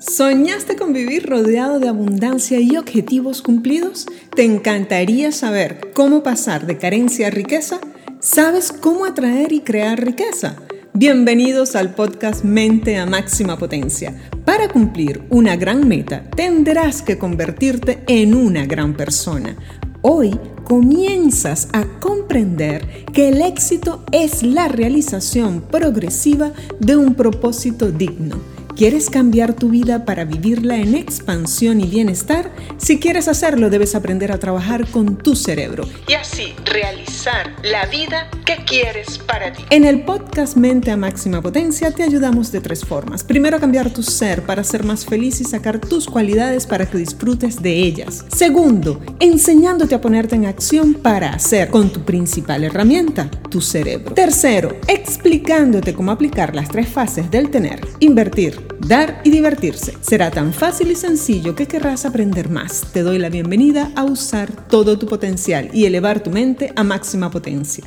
¿Soñaste con vivir rodeado de abundancia y objetivos cumplidos? ¿Te encantaría saber cómo pasar de carencia a riqueza? ¿Sabes cómo atraer y crear riqueza? Bienvenidos al podcast Mente a Máxima Potencia. Para cumplir una gran meta, tendrás que convertirte en una gran persona. Hoy comienzas a comprender que el éxito es la realización progresiva de un propósito digno ¿Quieres cambiar tu vida para vivirla en expansión y bienestar? Si quieres hacerlo, debes aprender a trabajar con tu cerebro y así realizar la vida que quieres para ti. En el podcast Mente a Máxima Potencia te ayudamos de tres formas. Primero, cambiar tu ser para ser más feliz y sacar tus cualidades para que disfrutes de ellas. Segundo, enseñándote a ponerte en acción para hacer con tu principal herramienta, tu cerebro. Tercero, explicándote cómo aplicar las tres fases del tener, invertir, dar y divertirse. Será tan fácil y sencillo que querrás aprender más. Te doy la bienvenida a usar todo tu potencial y elevar tu mente a máxima potencia.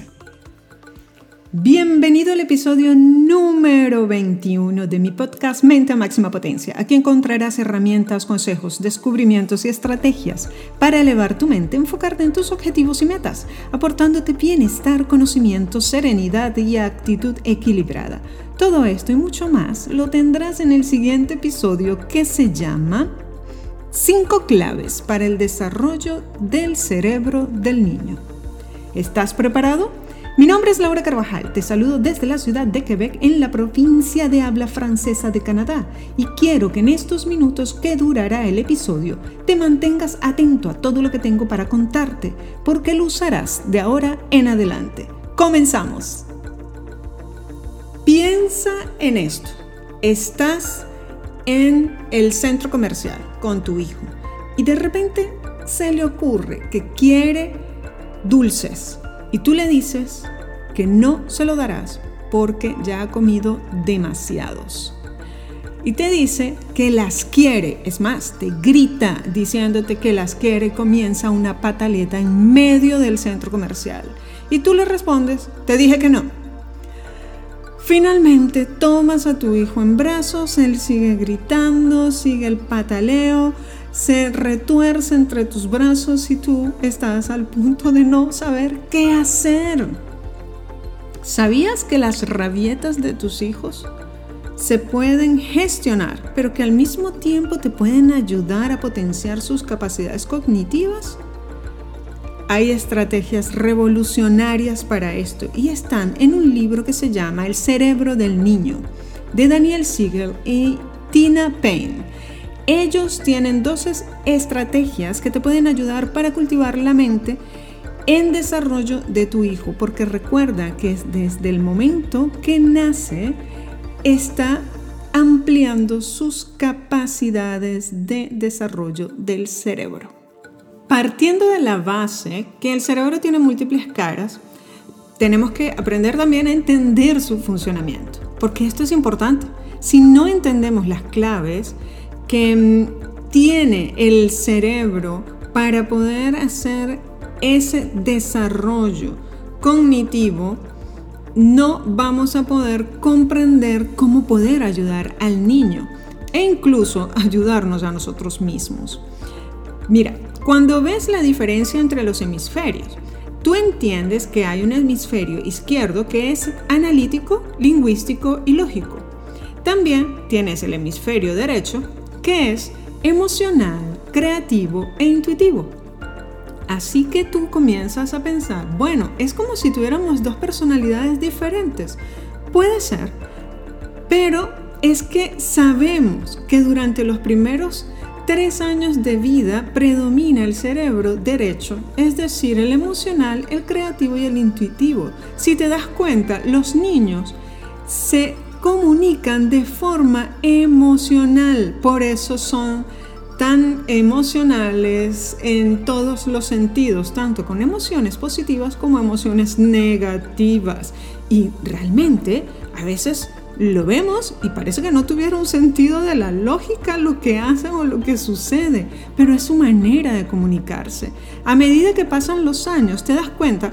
Bienvenido al episodio número 21 de mi podcast Mente a Máxima Potencia. Aquí encontrarás herramientas, consejos, descubrimientos y estrategias para elevar tu mente, enfocarte en tus objetivos y metas, aportándote bienestar, conocimiento, serenidad y actitud equilibrada. Todo esto y mucho más lo tendrás en el siguiente episodio que se llama 5 claves para el desarrollo del cerebro del niño. ¿Estás preparado? Mi nombre es Laura Carvajal, te saludo desde la ciudad de Quebec en la provincia de habla francesa de Canadá y quiero que en estos minutos que durará el episodio te mantengas atento a todo lo que tengo para contarte porque lo usarás de ahora en adelante. Comenzamos. Piensa en esto. Estás en el centro comercial con tu hijo y de repente se le ocurre que quiere dulces y tú le dices que no se lo darás porque ya ha comido demasiados. Y te dice que las quiere, es más, te grita diciéndote que las quiere, comienza una pataleta en medio del centro comercial. Y tú le respondes, te dije que no. Finalmente tomas a tu hijo en brazos, él sigue gritando, sigue el pataleo, se retuerce entre tus brazos y tú estás al punto de no saber qué hacer. ¿Sabías que las rabietas de tus hijos se pueden gestionar, pero que al mismo tiempo te pueden ayudar a potenciar sus capacidades cognitivas? Hay estrategias revolucionarias para esto y están en un libro que se llama El cerebro del niño, de Daniel Siegel y Tina Payne. Ellos tienen 12 estrategias que te pueden ayudar para cultivar la mente en desarrollo de tu hijo, porque recuerda que desde el momento que nace está ampliando sus capacidades de desarrollo del cerebro. Partiendo de la base que el cerebro tiene múltiples caras, tenemos que aprender también a entender su funcionamiento, porque esto es importante. Si no entendemos las claves, que mm, tiene el cerebro para poder hacer ese desarrollo cognitivo, no vamos a poder comprender cómo poder ayudar al niño e incluso ayudarnos a nosotros mismos. Mira, cuando ves la diferencia entre los hemisferios, tú entiendes que hay un hemisferio izquierdo que es analítico, lingüístico y lógico. También tienes el hemisferio derecho que es emocional, creativo e intuitivo. Así que tú comienzas a pensar, bueno, es como si tuviéramos dos personalidades diferentes. Puede ser, pero es que sabemos que durante los primeros tres años de vida predomina el cerebro derecho, es decir, el emocional, el creativo y el intuitivo. Si te das cuenta, los niños se comunican de forma emocional, por eso son tan emocionales en todos los sentidos, tanto con emociones positivas como emociones negativas. Y realmente a veces lo vemos y parece que no tuviera un sentido de la lógica lo que hacen o lo que sucede, pero es su manera de comunicarse. A medida que pasan los años te das cuenta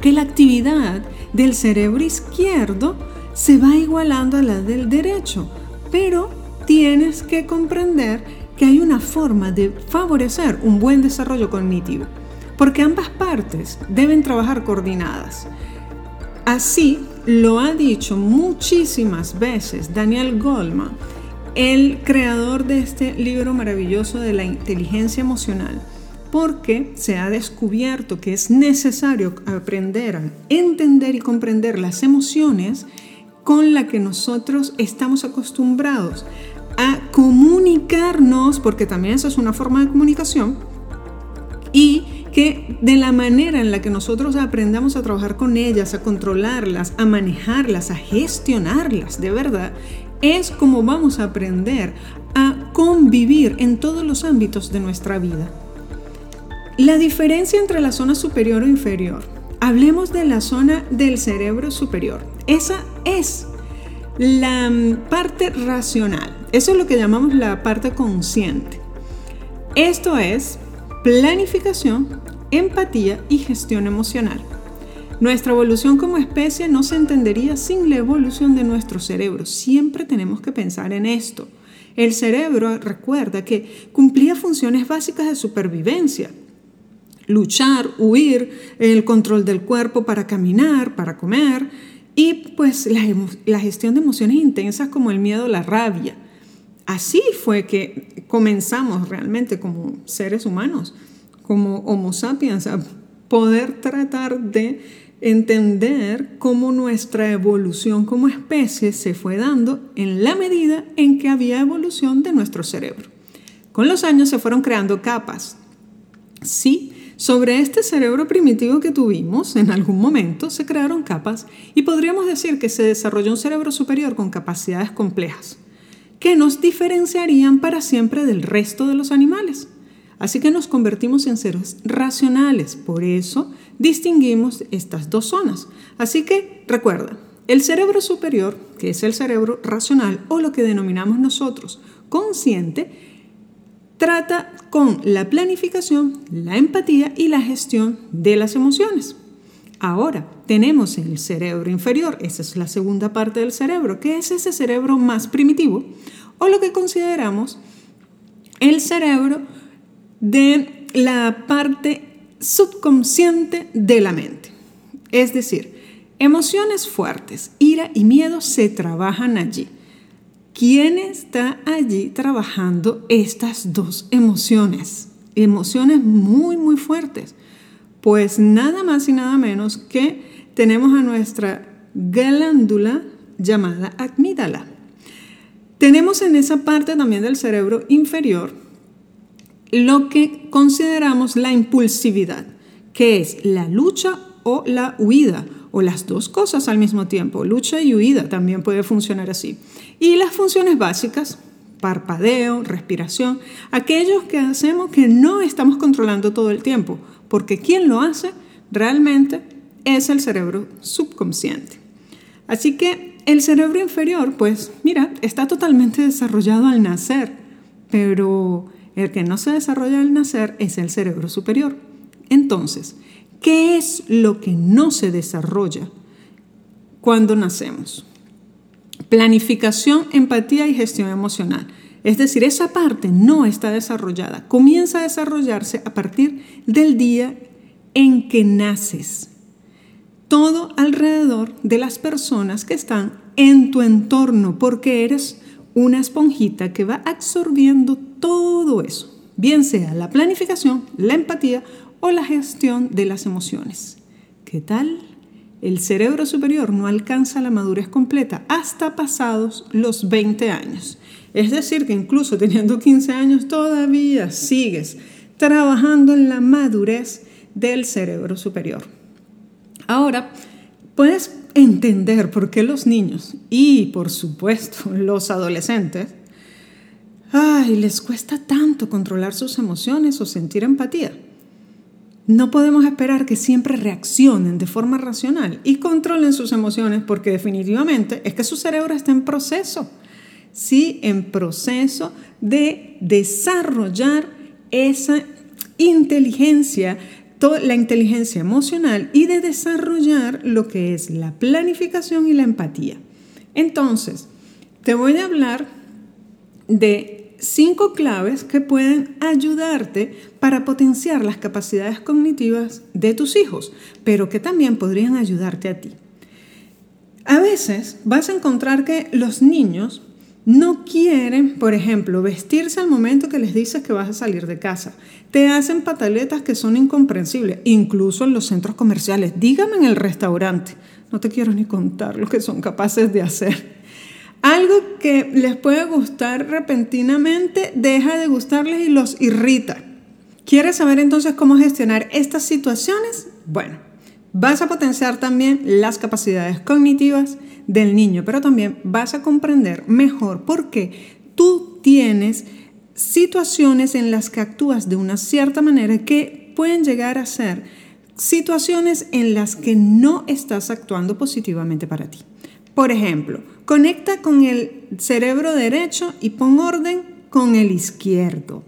que la actividad del cerebro izquierdo se va igualando a la del derecho, pero tienes que comprender que hay una forma de favorecer un buen desarrollo cognitivo, porque ambas partes deben trabajar coordinadas. Así lo ha dicho muchísimas veces Daniel Goldman, el creador de este libro maravilloso de la inteligencia emocional, porque se ha descubierto que es necesario aprender a entender y comprender las emociones con las que nosotros estamos acostumbrados a comunicarnos, porque también esa es una forma de comunicación, y que de la manera en la que nosotros aprendamos a trabajar con ellas, a controlarlas, a manejarlas, a gestionarlas de verdad, es como vamos a aprender a convivir en todos los ámbitos de nuestra vida. La diferencia entre la zona superior o inferior. Hablemos de la zona del cerebro superior. Esa es la mm, parte racional. Eso es lo que llamamos la parte consciente. Esto es planificación, empatía y gestión emocional. Nuestra evolución como especie no se entendería sin la evolución de nuestro cerebro. Siempre tenemos que pensar en esto. El cerebro recuerda que cumplía funciones básicas de supervivencia. Luchar, huir, el control del cuerpo para caminar, para comer y pues la, la gestión de emociones intensas como el miedo, la rabia. Así fue que comenzamos realmente como seres humanos, como Homo sapiens, a poder tratar de entender cómo nuestra evolución como especie se fue dando en la medida en que había evolución de nuestro cerebro. Con los años se fueron creando capas. Sí, sobre este cerebro primitivo que tuvimos en algún momento se crearon capas y podríamos decir que se desarrolló un cerebro superior con capacidades complejas que nos diferenciarían para siempre del resto de los animales. Así que nos convertimos en seres racionales, por eso distinguimos estas dos zonas. Así que recuerda, el cerebro superior, que es el cerebro racional o lo que denominamos nosotros consciente, trata con la planificación, la empatía y la gestión de las emociones. Ahora, tenemos el cerebro inferior, esa es la segunda parte del cerebro, que es ese cerebro más primitivo, o lo que consideramos el cerebro de la parte subconsciente de la mente. Es decir, emociones fuertes, ira y miedo se trabajan allí. ¿Quién está allí trabajando estas dos emociones? Emociones muy, muy fuertes. Pues nada más y nada menos que tenemos a nuestra glándula llamada amígdala. Tenemos en esa parte también del cerebro inferior lo que consideramos la impulsividad, que es la lucha o la huida, o las dos cosas al mismo tiempo. Lucha y huida también puede funcionar así. Y las funciones básicas, parpadeo, respiración, aquellos que hacemos que no estamos controlando todo el tiempo, porque quien lo hace realmente es el cerebro subconsciente. Así que el cerebro inferior, pues mira, está totalmente desarrollado al nacer, pero el que no se desarrolla al nacer es el cerebro superior. Entonces, ¿qué es lo que no se desarrolla cuando nacemos? Planificación, empatía y gestión emocional. Es decir, esa parte no está desarrollada. Comienza a desarrollarse a partir del día en que naces. Todo alrededor de las personas que están en tu entorno, porque eres una esponjita que va absorbiendo todo eso, bien sea la planificación, la empatía o la gestión de las emociones. ¿Qué tal? El cerebro superior no alcanza la madurez completa hasta pasados los 20 años. Es decir, que incluso teniendo 15 años todavía sigues trabajando en la madurez del cerebro superior. Ahora, puedes entender por qué los niños y, por supuesto, los adolescentes, ay, les cuesta tanto controlar sus emociones o sentir empatía. No podemos esperar que siempre reaccionen de forma racional y controlen sus emociones porque definitivamente es que su cerebro está en proceso, sí, en proceso de desarrollar esa inteligencia la inteligencia emocional y de desarrollar lo que es la planificación y la empatía. Entonces, te voy a hablar de cinco claves que pueden ayudarte para potenciar las capacidades cognitivas de tus hijos, pero que también podrían ayudarte a ti. A veces vas a encontrar que los niños no quieren, por ejemplo, vestirse al momento que les dices que vas a salir de casa. Te hacen pataletas que son incomprensibles, incluso en los centros comerciales. Dígame en el restaurante. No te quiero ni contar lo que son capaces de hacer. Algo que les puede gustar repentinamente deja de gustarles y los irrita. ¿Quieres saber entonces cómo gestionar estas situaciones? Bueno, vas a potenciar también las capacidades cognitivas del niño, pero también vas a comprender mejor por qué tú tienes situaciones en las que actúas de una cierta manera que pueden llegar a ser situaciones en las que no estás actuando positivamente para ti. Por ejemplo, conecta con el cerebro derecho y pon orden con el izquierdo.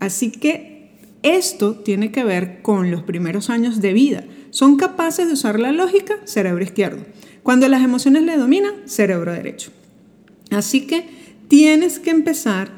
Así que esto tiene que ver con los primeros años de vida. Son capaces de usar la lógica, cerebro izquierdo. Cuando las emociones le dominan, cerebro derecho. Así que tienes que empezar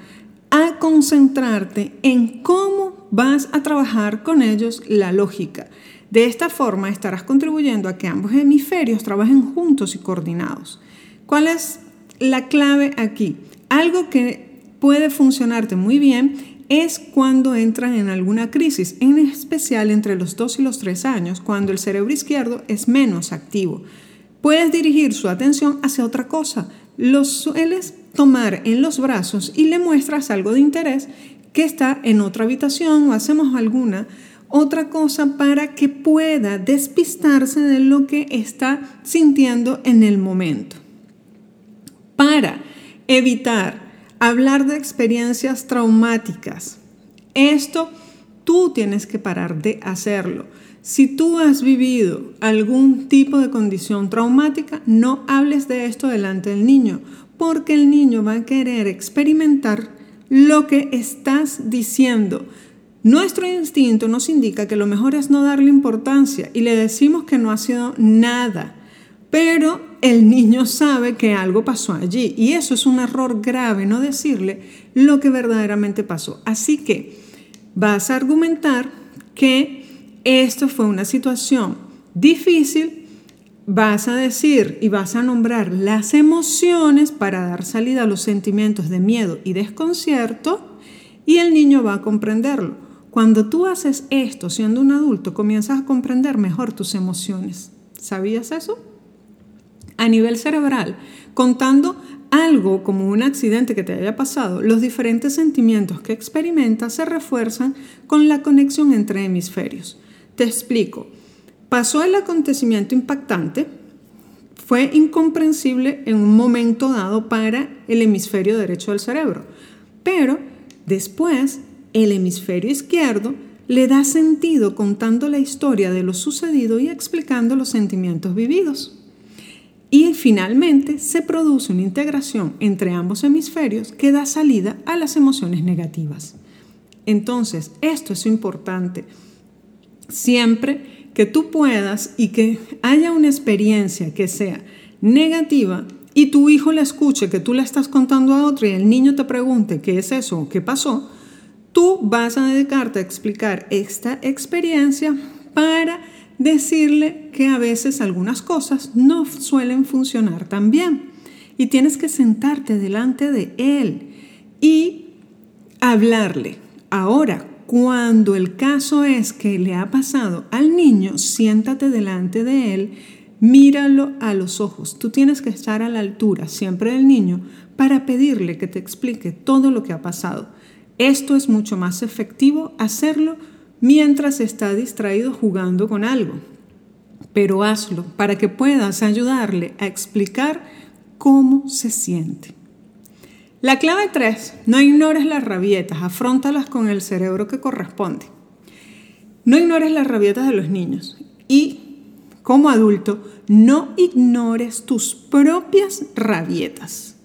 a concentrarte en cómo vas a trabajar con ellos la lógica. De esta forma estarás contribuyendo a que ambos hemisferios trabajen juntos y coordinados. ¿Cuál es la clave aquí? Algo que puede funcionarte muy bien es cuando entran en alguna crisis, en especial entre los 2 y los 3 años, cuando el cerebro izquierdo es menos activo. Puedes dirigir su atención hacia otra cosa. Los sueles tomar en los brazos y le muestras algo de interés que está en otra habitación o hacemos alguna otra cosa para que pueda despistarse de lo que está sintiendo en el momento. Para evitar hablar de experiencias traumáticas, esto tú tienes que parar de hacerlo. Si tú has vivido algún tipo de condición traumática, no hables de esto delante del niño, porque el niño va a querer experimentar lo que estás diciendo. Nuestro instinto nos indica que lo mejor es no darle importancia y le decimos que no ha sido nada, pero el niño sabe que algo pasó allí y eso es un error grave, no decirle lo que verdaderamente pasó. Así que vas a argumentar que esto fue una situación difícil, vas a decir y vas a nombrar las emociones para dar salida a los sentimientos de miedo y desconcierto y el niño va a comprenderlo. Cuando tú haces esto siendo un adulto, comienzas a comprender mejor tus emociones. ¿Sabías eso? A nivel cerebral, contando algo como un accidente que te haya pasado, los diferentes sentimientos que experimentas se refuerzan con la conexión entre hemisferios. Te explico. Pasó el acontecimiento impactante, fue incomprensible en un momento dado para el hemisferio derecho del cerebro, pero después el hemisferio izquierdo le da sentido contando la historia de lo sucedido y explicando los sentimientos vividos. Y finalmente se produce una integración entre ambos hemisferios que da salida a las emociones negativas. Entonces, esto es importante siempre que tú puedas y que haya una experiencia que sea negativa y tu hijo la escuche, que tú la estás contando a otro y el niño te pregunte qué es eso o qué pasó, tú vas a dedicarte a explicar esta experiencia para decirle que a veces algunas cosas no suelen funcionar tan bien. Y tienes que sentarte delante de él y hablarle. Ahora, cuando el caso es que le ha pasado al niño, siéntate delante de él, míralo a los ojos. Tú tienes que estar a la altura siempre del niño para pedirle que te explique todo lo que ha pasado. Esto es mucho más efectivo hacerlo mientras está distraído jugando con algo. Pero hazlo para que puedas ayudarle a explicar cómo se siente. La clave 3, no ignores las rabietas, afrontalas con el cerebro que corresponde. No ignores las rabietas de los niños y, como adulto, no ignores tus propias rabietas.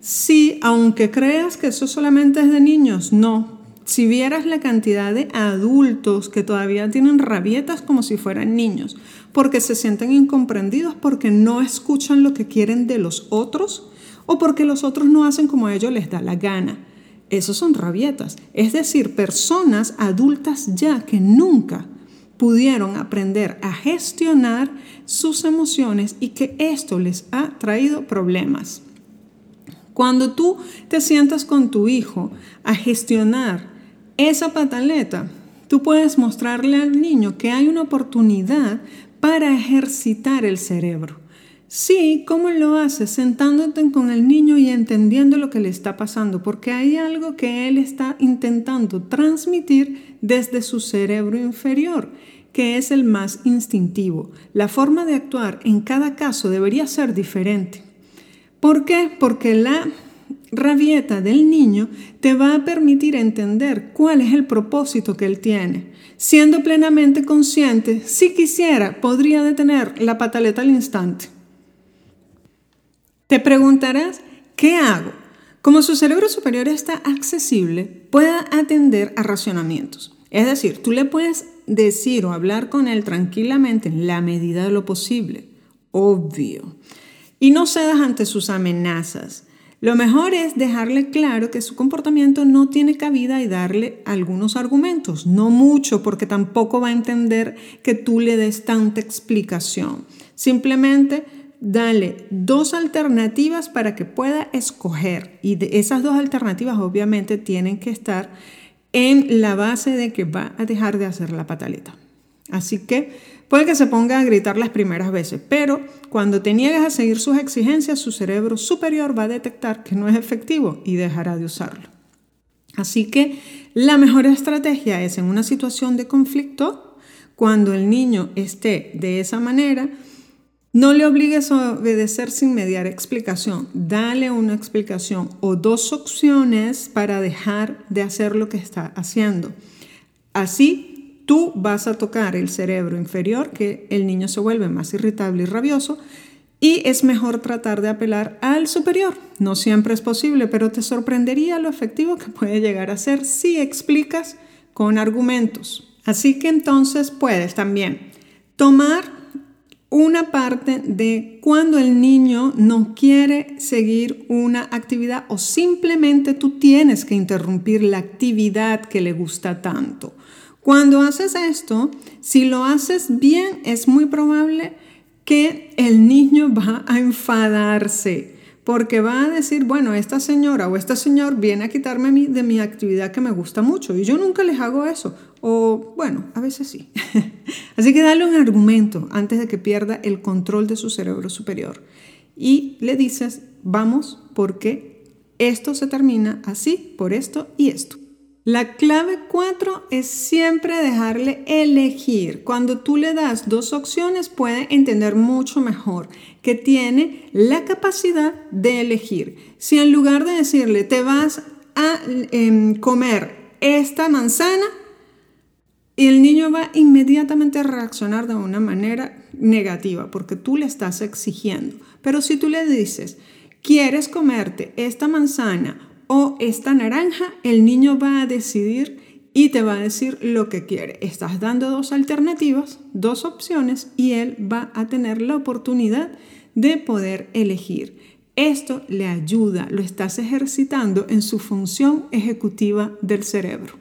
Sí, aunque creas que eso solamente es de niños, no. Si vieras la cantidad de adultos que todavía tienen rabietas como si fueran niños, porque se sienten incomprendidos, porque no escuchan lo que quieren de los otros o porque los otros no hacen como a ellos les da la gana. Esos son rabietas, es decir, personas adultas ya que nunca pudieron aprender a gestionar sus emociones y que esto les ha traído problemas. Cuando tú te sientas con tu hijo a gestionar esa pataleta, tú puedes mostrarle al niño que hay una oportunidad para ejercitar el cerebro. Sí, ¿cómo lo haces? Sentándote con el niño y entendiendo lo que le está pasando, porque hay algo que él está intentando transmitir desde su cerebro inferior, que es el más instintivo. La forma de actuar en cada caso debería ser diferente. ¿Por qué? Porque la rabieta del niño te va a permitir entender cuál es el propósito que él tiene. Siendo plenamente consciente, si quisiera, podría detener la pataleta al instante. Te preguntarás, ¿qué hago? Como su cerebro superior está accesible, puede atender a racionamientos. Es decir, tú le puedes decir o hablar con él tranquilamente en la medida de lo posible, obvio, y no cedas ante sus amenazas. Lo mejor es dejarle claro que su comportamiento no tiene cabida y darle algunos argumentos, no mucho, porque tampoco va a entender que tú le des tanta explicación. Simplemente dale dos alternativas para que pueda escoger y de esas dos alternativas obviamente tienen que estar en la base de que va a dejar de hacer la pataleta. Así que puede que se ponga a gritar las primeras veces, pero cuando te niegas a seguir sus exigencias, su cerebro superior va a detectar que no es efectivo y dejará de usarlo. Así que la mejor estrategia es en una situación de conflicto, cuando el niño esté de esa manera, no le obligues a obedecer sin mediar explicación. Dale una explicación o dos opciones para dejar de hacer lo que está haciendo. Así tú vas a tocar el cerebro inferior, que el niño se vuelve más irritable y rabioso, y es mejor tratar de apelar al superior. No siempre es posible, pero te sorprendería lo efectivo que puede llegar a ser si explicas con argumentos. Así que entonces puedes también tomar una parte de cuando el niño no quiere seguir una actividad o simplemente tú tienes que interrumpir la actividad que le gusta tanto. Cuando haces esto, si lo haces bien, es muy probable que el niño va a enfadarse porque va a decir, bueno, esta señora o este señor viene a quitarme de mi actividad que me gusta mucho y yo nunca les hago eso. O bueno, a veces sí. Así que dale un argumento antes de que pierda el control de su cerebro superior. Y le dices, vamos, porque esto se termina así, por esto y esto. La clave 4 es siempre dejarle elegir. Cuando tú le das dos opciones puede entender mucho mejor que tiene la capacidad de elegir. Si en lugar de decirle te vas a em, comer esta manzana, el niño va inmediatamente a reaccionar de una manera negativa porque tú le estás exigiendo. Pero si tú le dices, quieres comerte esta manzana o esta naranja, el niño va a decidir y te va a decir lo que quiere. Estás dando dos alternativas, dos opciones y él va a tener la oportunidad de poder elegir. Esto le ayuda, lo estás ejercitando en su función ejecutiva del cerebro.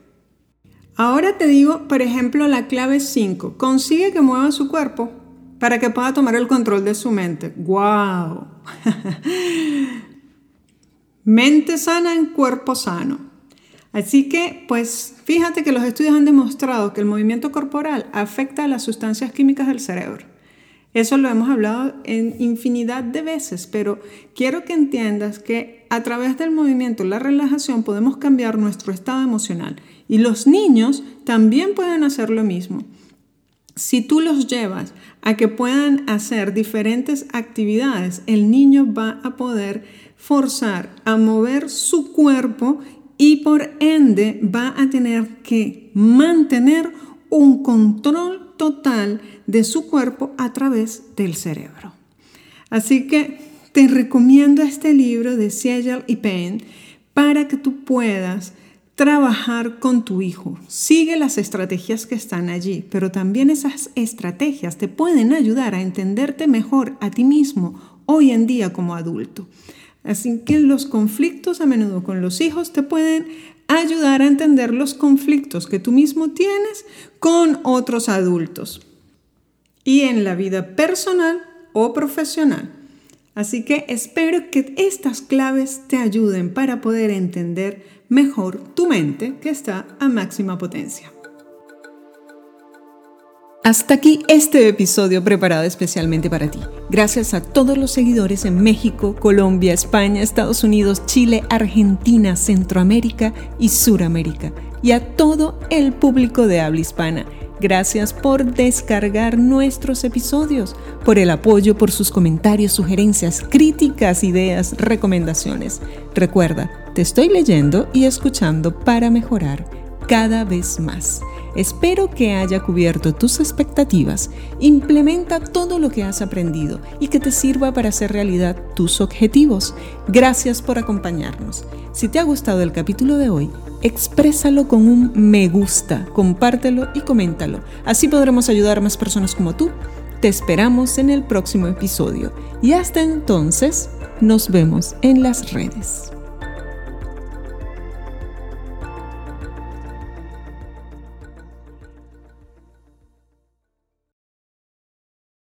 Ahora te digo, por ejemplo, la clave 5. Consigue que mueva su cuerpo para que pueda tomar el control de su mente. ¡Wow! Mente sana en cuerpo sano. Así que, pues, fíjate que los estudios han demostrado que el movimiento corporal afecta a las sustancias químicas del cerebro. Eso lo hemos hablado en infinidad de veces, pero quiero que entiendas que a través del movimiento, la relajación, podemos cambiar nuestro estado emocional. Y los niños también pueden hacer lo mismo. Si tú los llevas a que puedan hacer diferentes actividades, el niño va a poder forzar a mover su cuerpo y por ende va a tener que mantener un control total de su cuerpo a través del cerebro. Así que te recomiendo este libro de Siegel y Payne para que tú puedas trabajar con tu hijo. Sigue las estrategias que están allí, pero también esas estrategias te pueden ayudar a entenderte mejor a ti mismo hoy en día como adulto. Así que los conflictos a menudo con los hijos te pueden ayudar a entender los conflictos que tú mismo tienes con otros adultos y en la vida personal o profesional. Así que espero que estas claves te ayuden para poder entender mejor tu mente que está a máxima potencia. Hasta aquí este episodio preparado especialmente para ti. Gracias a todos los seguidores en México, Colombia, España, Estados Unidos, Chile, Argentina, Centroamérica y Suramérica. Y a todo el público de habla hispana. Gracias por descargar nuestros episodios, por el apoyo, por sus comentarios, sugerencias, críticas, ideas, recomendaciones. Recuerda, te estoy leyendo y escuchando para mejorar cada vez más. Espero que haya cubierto tus expectativas, implementa todo lo que has aprendido y que te sirva para hacer realidad tus objetivos. Gracias por acompañarnos. Si te ha gustado el capítulo de hoy, exprésalo con un me gusta, compártelo y coméntalo. Así podremos ayudar a más personas como tú. Te esperamos en el próximo episodio y hasta entonces nos vemos en las redes.